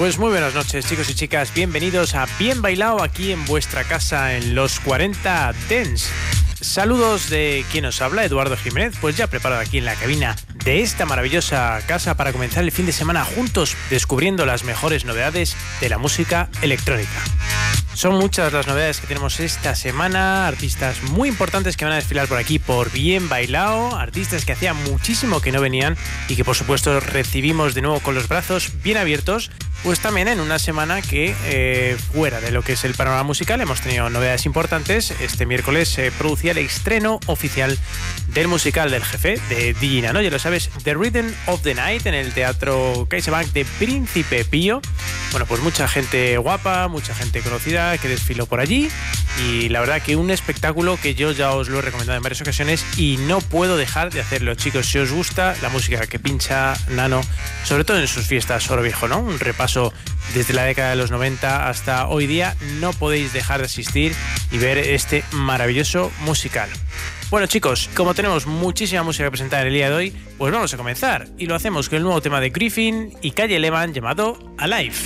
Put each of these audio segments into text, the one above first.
Pues muy buenas noches chicos y chicas, bienvenidos a Bien Bailado aquí en vuestra casa en los 40 Dance. Saludos de quien os habla, Eduardo Jiménez, pues ya preparado aquí en la cabina de esta maravillosa casa para comenzar el fin de semana juntos descubriendo las mejores novedades de la música electrónica. Son muchas las novedades que tenemos esta semana, artistas muy importantes que van a desfilar por aquí por Bien Bailao, artistas que hacía muchísimo que no venían y que por supuesto recibimos de nuevo con los brazos bien abiertos pues también en una semana que eh, fuera de lo que es el panorama musical hemos tenido novedades importantes. Este miércoles se producía el estreno oficial del musical del jefe de Dina, ¿no? Ya lo sabes, The Rhythm of the Night en el Teatro CaixaBank de Príncipe Pío. Bueno, pues mucha gente guapa, mucha gente conocida que desfiló por allí y la verdad que un espectáculo que yo ya os lo he recomendado en varias ocasiones y no puedo dejar de hacerlo, chicos. Si os gusta la música que pincha Nano, sobre todo en sus fiestas oro viejo, ¿no? Un repaso desde la década de los 90 hasta hoy día, no podéis dejar de asistir y ver este maravilloso musical. Bueno chicos, como tenemos muchísima música que presentar el día de hoy, pues vamos a comenzar. Y lo hacemos con el nuevo tema de Griffin y Calle Lehman llamado Alive.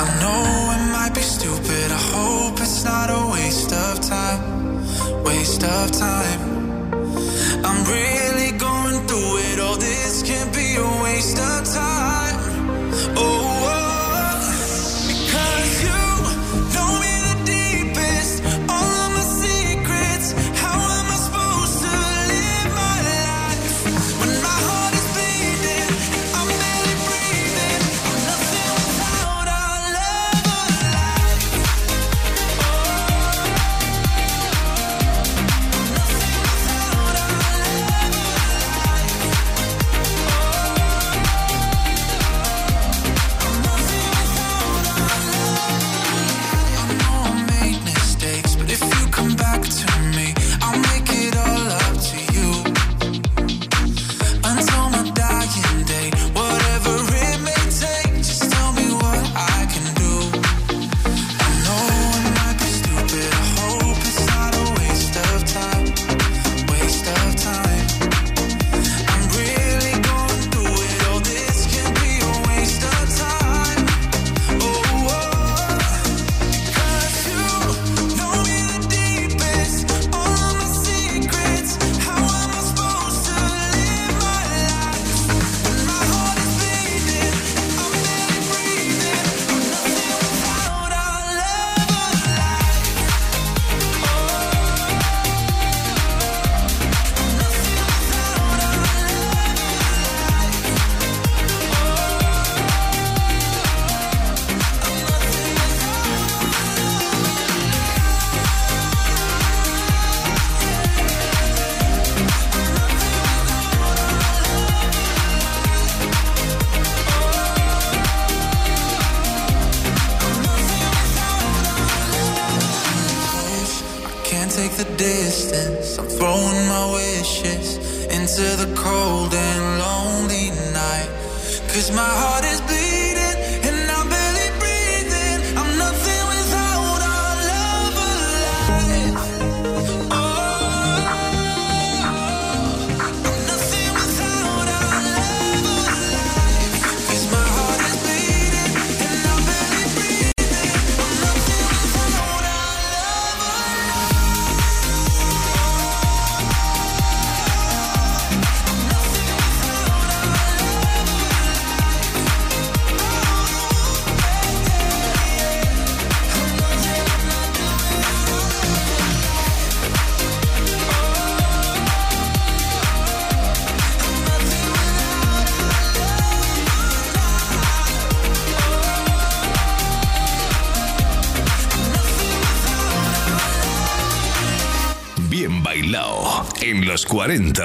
I know it might be stupid. I hope it's not a waste of time. Waste of time. I'm really going through it. All this can't be a waste of time. Oh.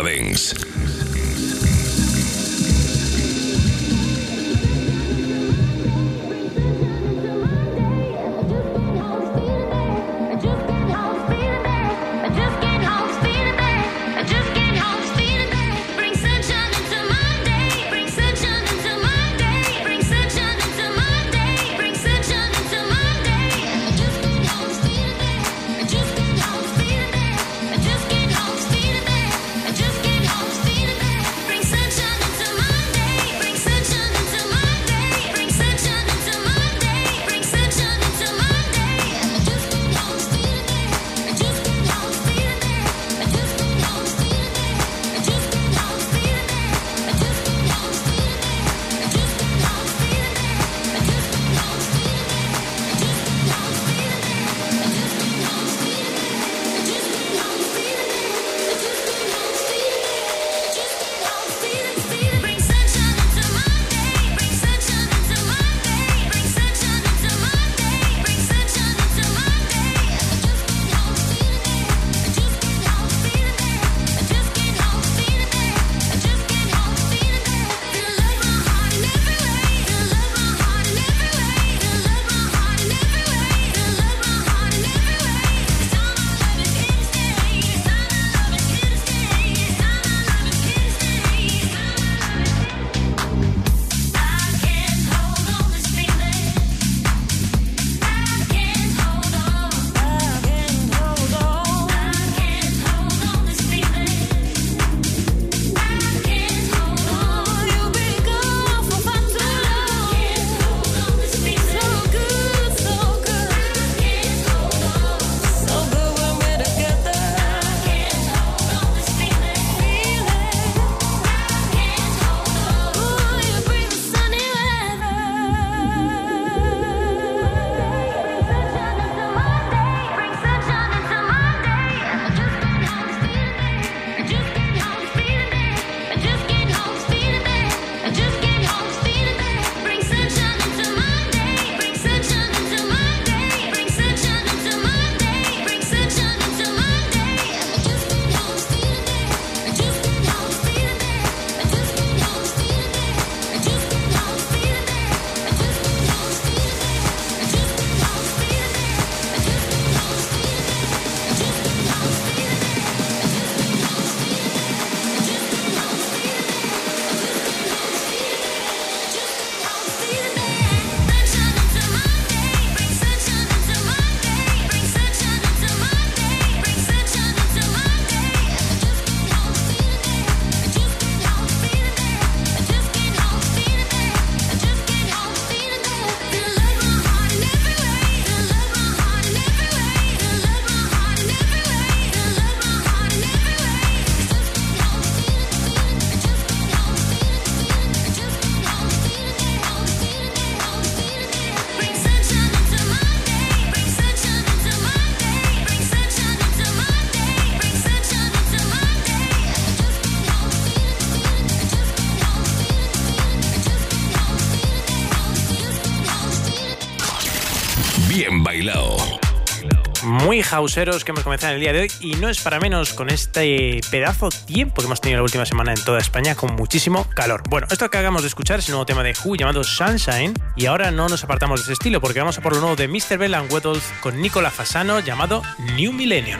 40 Hauseros que hemos comenzado en el día de hoy y no es para menos con este pedazo tiempo que hemos tenido la última semana en toda España con muchísimo calor. Bueno, esto que acabamos de escuchar es un nuevo tema de Who llamado Sunshine y ahora no nos apartamos de ese estilo porque vamos a por lo nuevo de Mr. Bell and Weddles con Nicola Fasano llamado New Millennium.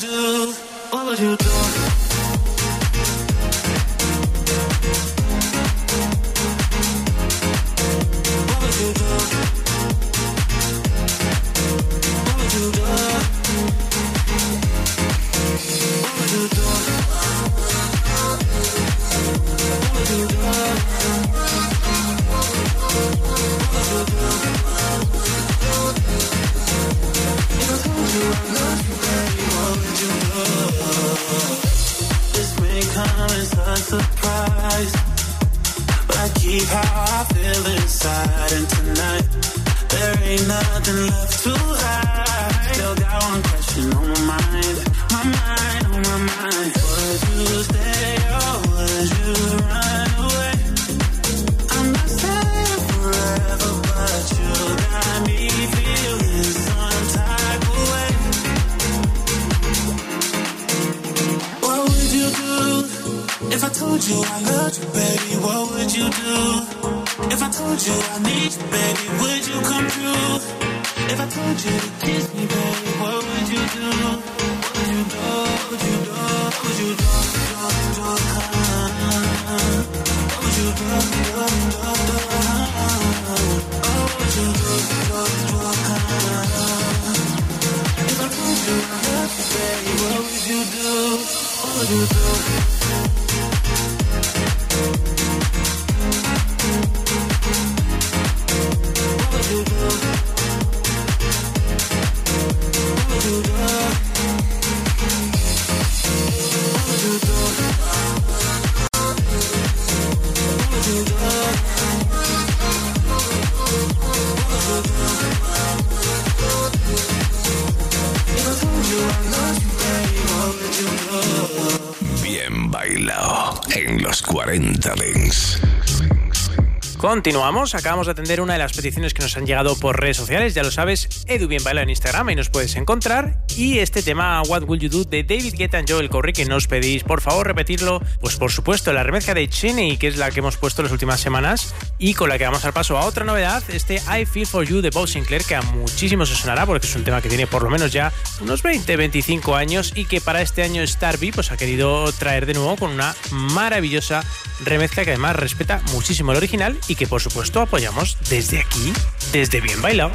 do? What would you do? Continuamos, acabamos de atender una de las peticiones que nos han llegado por redes sociales, ya lo sabes, Edu Bien en Instagram, y nos puedes encontrar. Y este tema, What Will You Do, de David Guetta y Joel Corry, que nos pedís, por favor, repetirlo. Pues por supuesto, la remezcla de Cheney, que es la que hemos puesto las últimas semanas, y con la que vamos al paso a otra novedad, este I Feel For You de Bob Sinclair, que a muchísimos se sonará, porque es un tema que tiene por lo menos ya unos 20, 25 años, y que para este año Starby pues, ha querido traer de nuevo con una maravillosa remezcla que además respeta muchísimo el original y que por supuesto apoyamos desde aquí, desde Bien Bailado.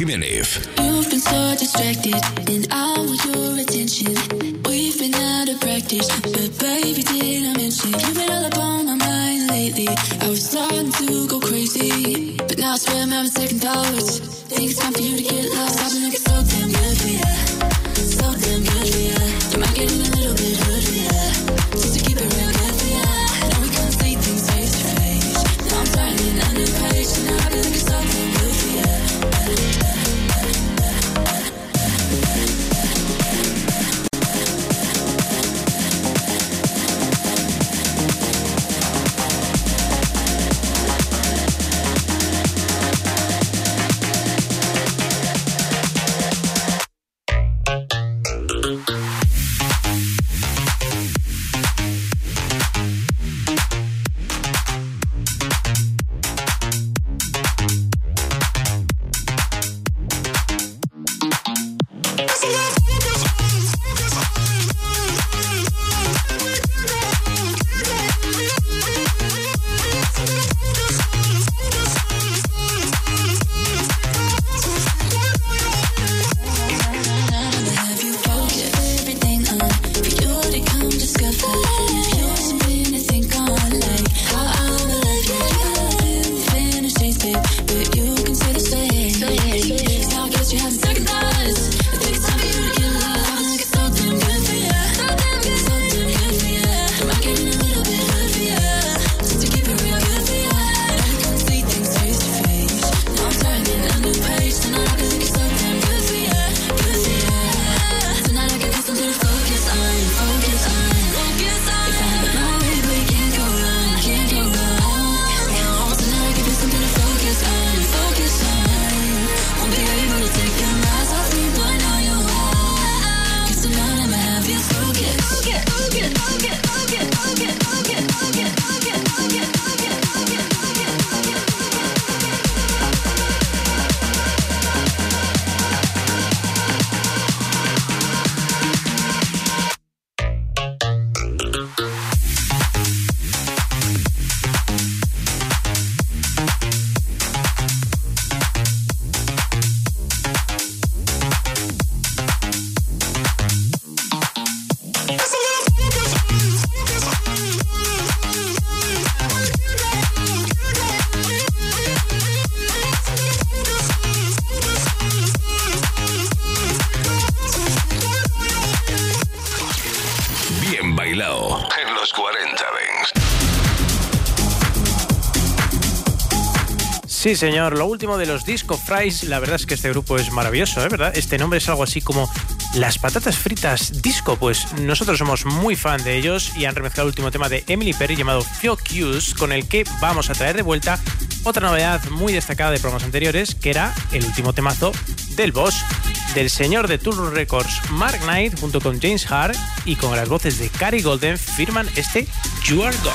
Jiménez. Sí, señor. Lo último de los Disco Fries, la verdad es que este grupo es maravilloso, ¿eh? ¿verdad? Este nombre es algo así como las patatas fritas disco. Pues nosotros somos muy fan de ellos y han remezclado el último tema de Emily Perry llamado Feel Cues, con el que vamos a traer de vuelta otra novedad muy destacada de programas anteriores, que era el último temazo del boss, del señor de Tour Records, Mark Knight, junto con James Hart y con las voces de Cary Golden, firman este You Are Gone.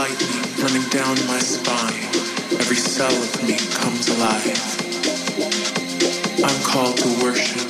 lightning running down my spine. Every cell of me comes alive. I'm called to worship.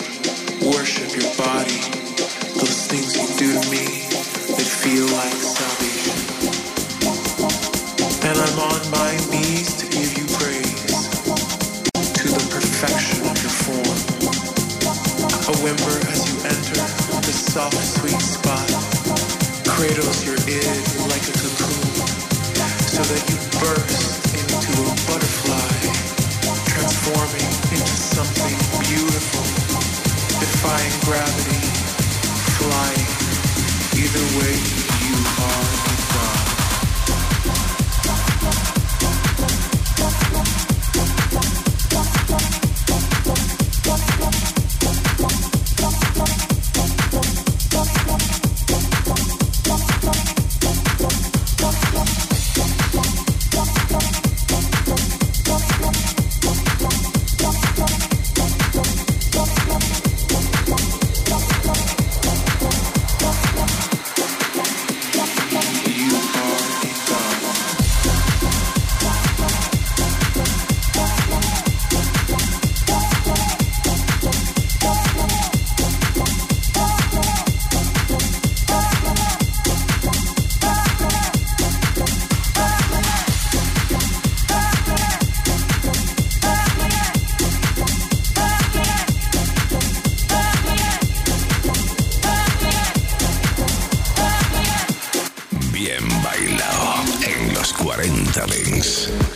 Thanks.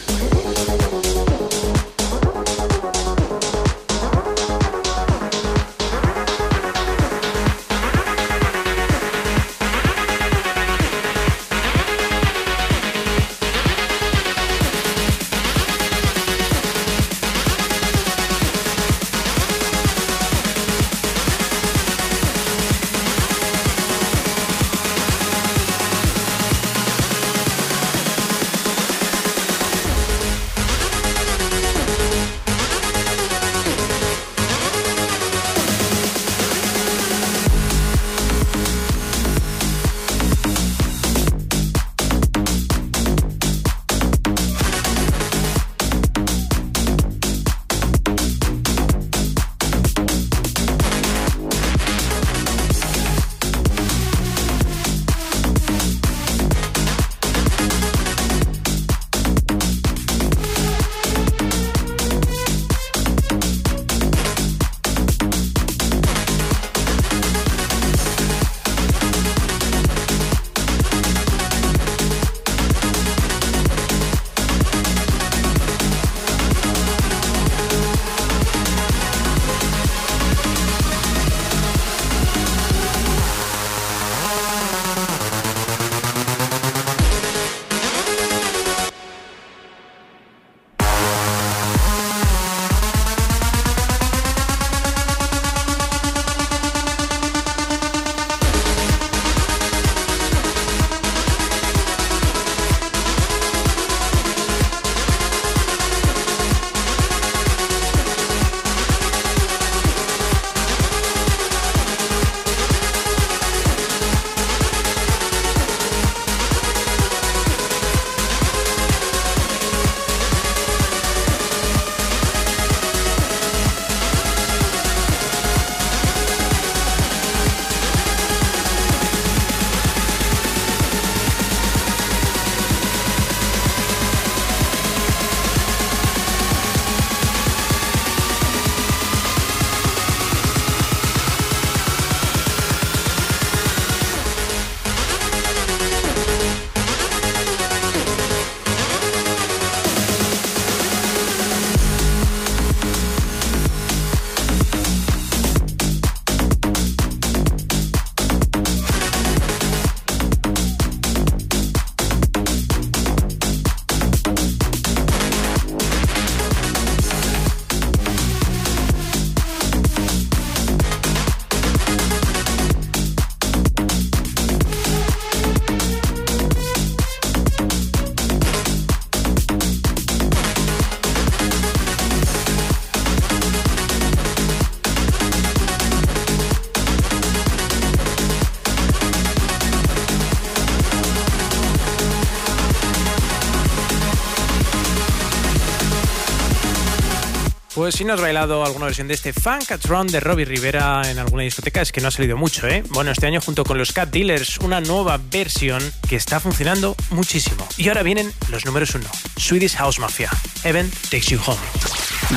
Pues si no has bailado alguna versión de este Funk at Run de Robbie Rivera en alguna discoteca es que no ha salido mucho, ¿eh? Bueno, este año junto con los Cat Dealers, una nueva versión que está funcionando muchísimo. Y ahora vienen los números uno. Swedish House Mafia. Heaven Takes You Home.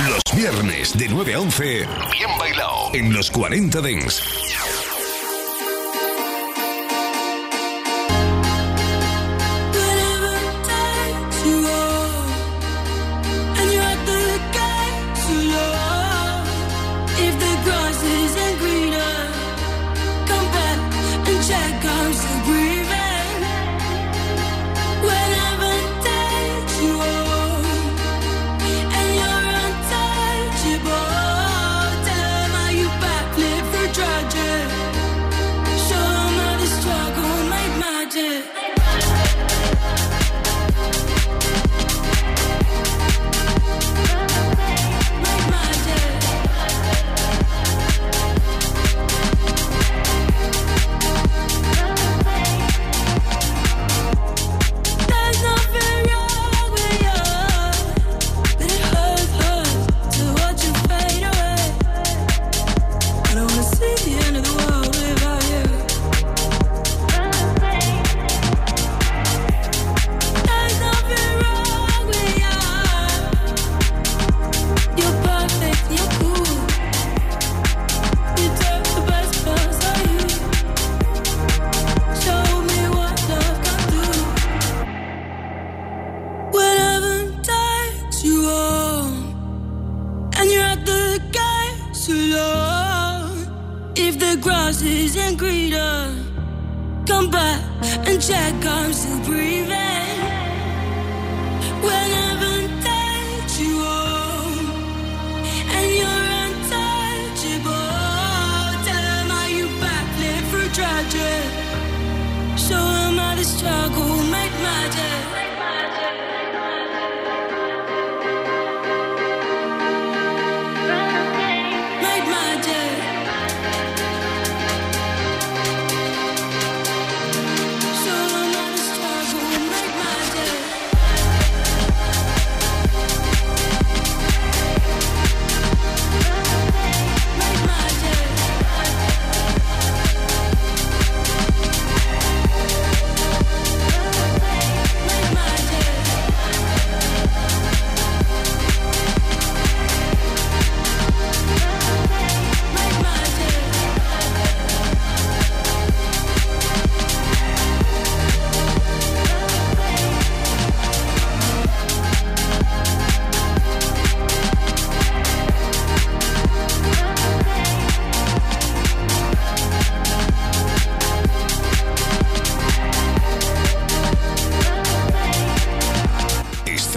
Los viernes de 9 a 11, bien bailado en los 40 So am I the struggle.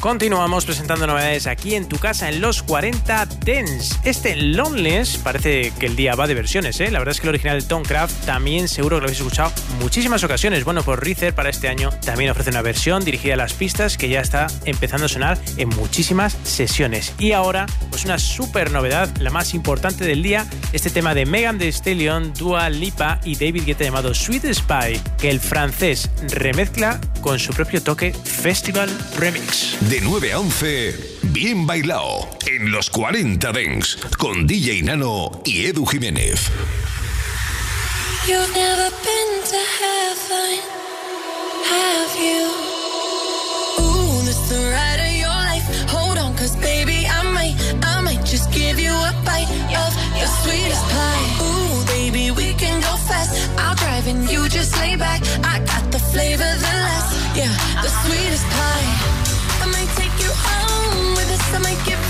Continuamos presentando novedades aquí en tu casa en los 40 Dance. Este Loneless parece que el día va de versiones, ¿eh? La verdad es que el original de Tom Craft también seguro que lo habéis escuchado muchísimas ocasiones. Bueno, pues Reezer para este año también ofrece una versión dirigida a las pistas que ya está empezando a sonar en muchísimas sesiones. Y ahora, pues una super novedad, la más importante del día, este tema de Megan Thee Stallion, Dua Lipa y David Guetta llamado Sweet Spy, que el francés remezcla con su propio toque Festival Remix. De 9 a 11, bien bailado en los 40 Dents con DJ Nano y Edu Jiménez. You've never been to heaven, have you? Ooh, this the ride of your life. Hold on, cause baby, I might, I might just give you a bite of the sweetest pie. Ooh, baby, we can go fast. I'll drive and you just lay back. I got the flavor, the last, yeah, the sweetest I might give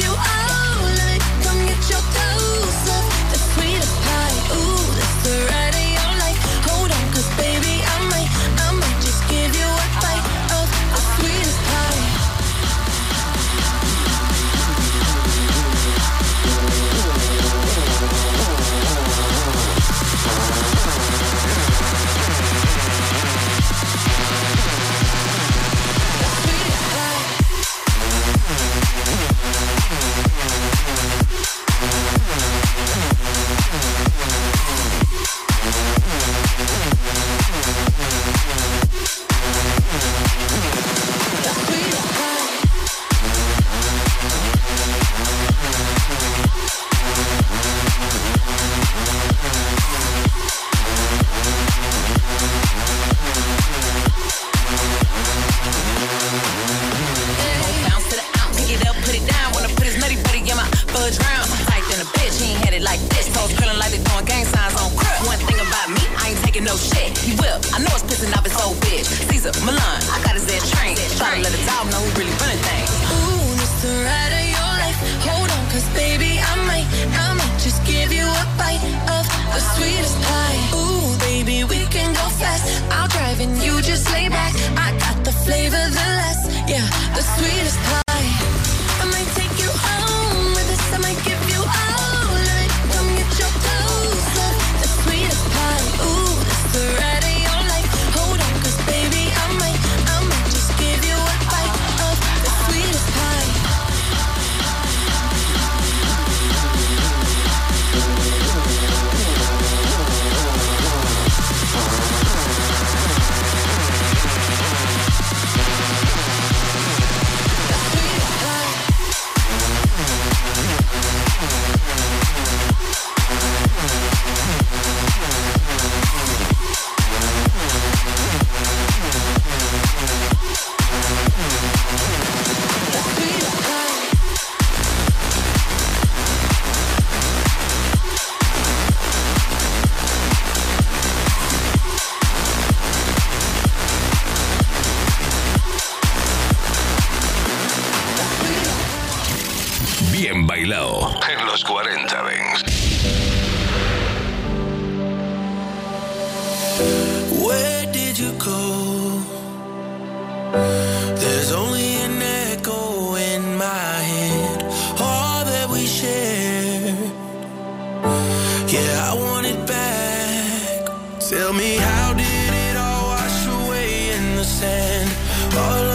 All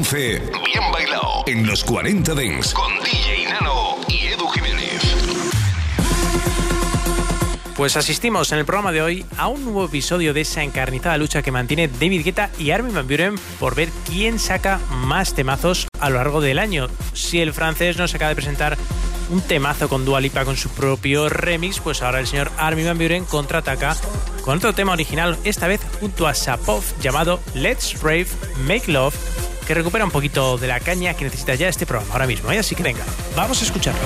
11, bien bailado en los 40 Dents con DJ Nano y Edu Jiménez. Pues asistimos en el programa de hoy a un nuevo episodio de esa encarnizada lucha que mantiene David Guetta y Armin Van Buren por ver quién saca más temazos a lo largo del año. Si el francés nos acaba de presentar un temazo con Dua Lipa con su propio remix, pues ahora el señor Armin Van Buren contraataca con otro tema original, esta vez junto a Sapov llamado Let's Rave Make Love, que recupera un poquito de la caña que necesita ya este programa ahora mismo. ¿eh? Así que venga, vamos a escucharlo.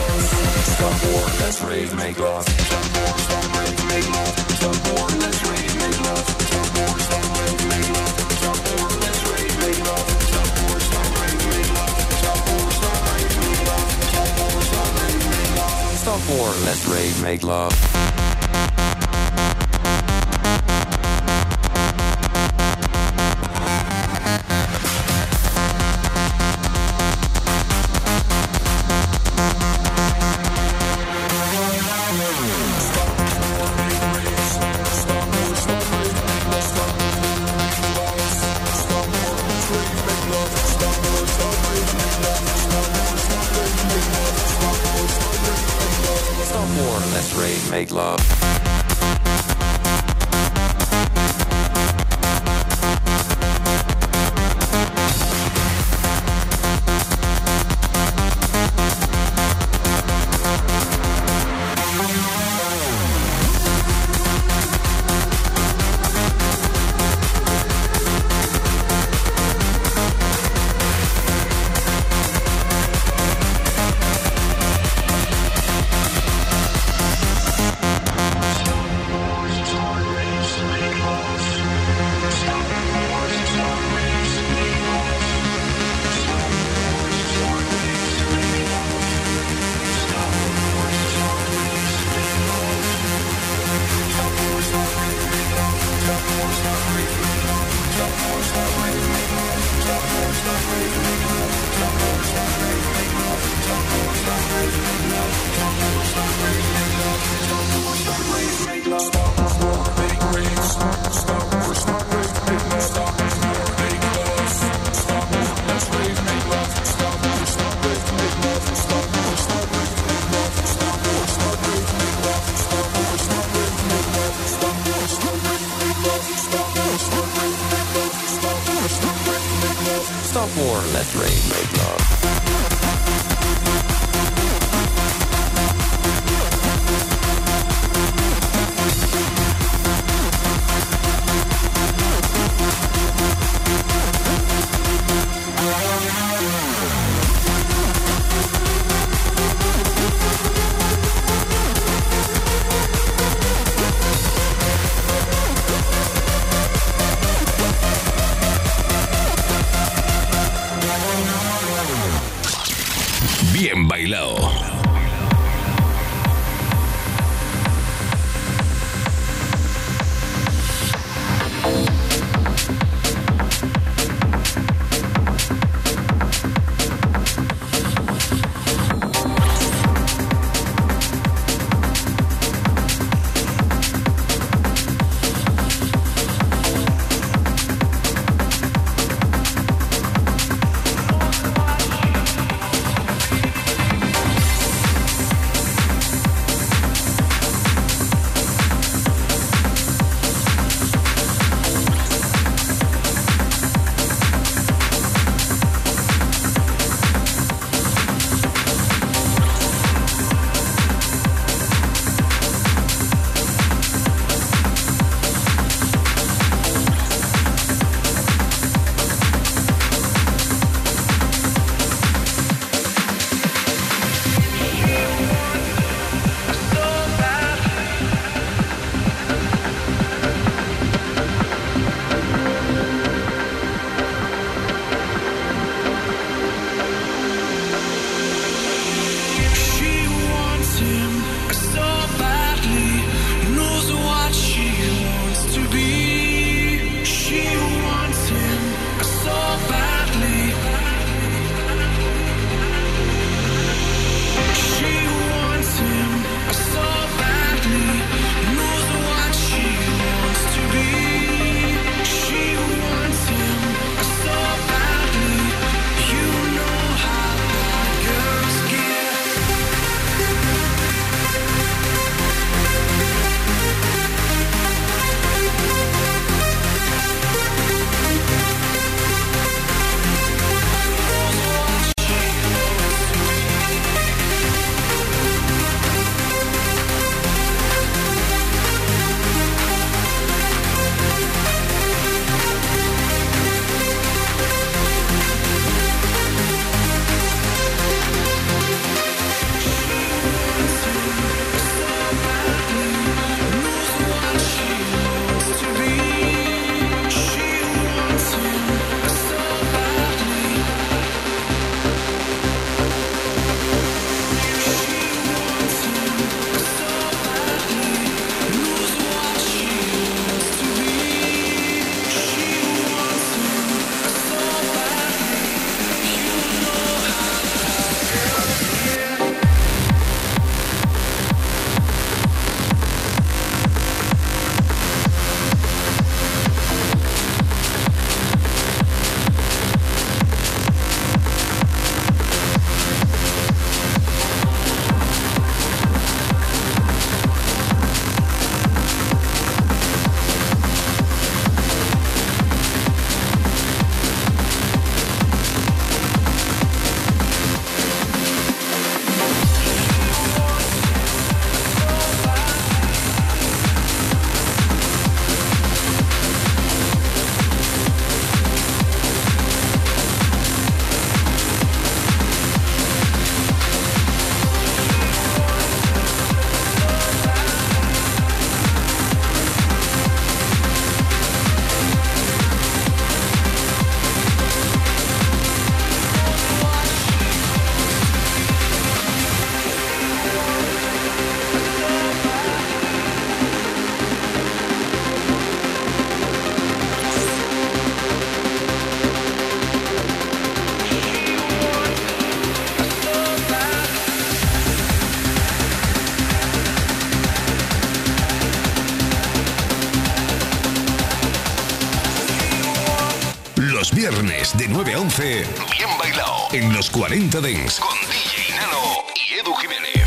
De 9 a 11, bien bailado en los 40 Dents con DJ Nano y Edu Jiménez.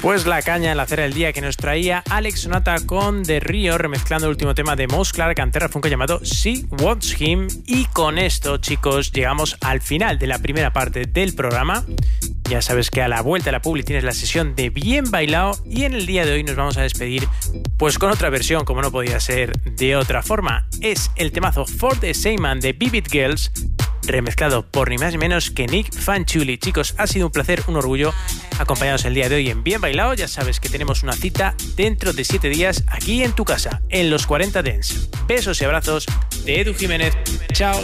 Pues la caña en la cera del día que nos traía Alex Sonata con The Rio, remezclando el último tema de Moss Clark Antera Funko llamado She Wants Him. Y con esto, chicos, llegamos al final de la primera parte del programa. Ya sabes que a la vuelta de la publi tienes la sesión de Bien Bailado y en el día de hoy nos vamos a despedir pues con otra versión, como no podía ser de otra forma. Es el temazo For the Same Man de Vivid Girls, remezclado por ni más ni menos que Nick Fanchuli. Chicos, ha sido un placer, un orgullo acompañados el día de hoy en Bien Bailado. Ya sabes que tenemos una cita dentro de 7 días aquí en tu casa, en los 40 Dents. Besos y abrazos de Edu Jiménez. Chao.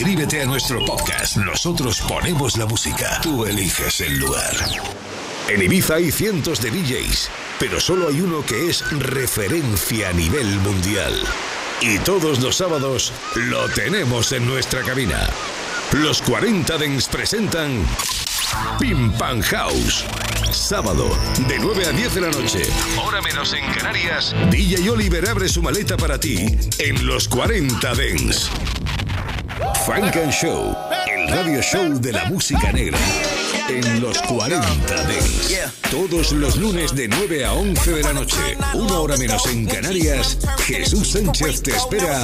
Suscríbete a nuestro podcast. Nosotros ponemos la música. Tú eliges el lugar. En Ibiza hay cientos de DJs, pero solo hay uno que es referencia a nivel mundial. Y todos los sábados lo tenemos en nuestra cabina. Los 40 Dens presentan Pim Pam House. Sábado, de 9 a 10 de la noche, hora menos en Canarias, DJ Oliver abre su maleta para ti en los 40 Dens. Frank and Show, el radio show de la música negra. En los 40 Days. Todos los lunes de 9 a 11 de la noche. Una hora menos en Canarias. Jesús Sánchez te espera.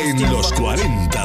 En los 40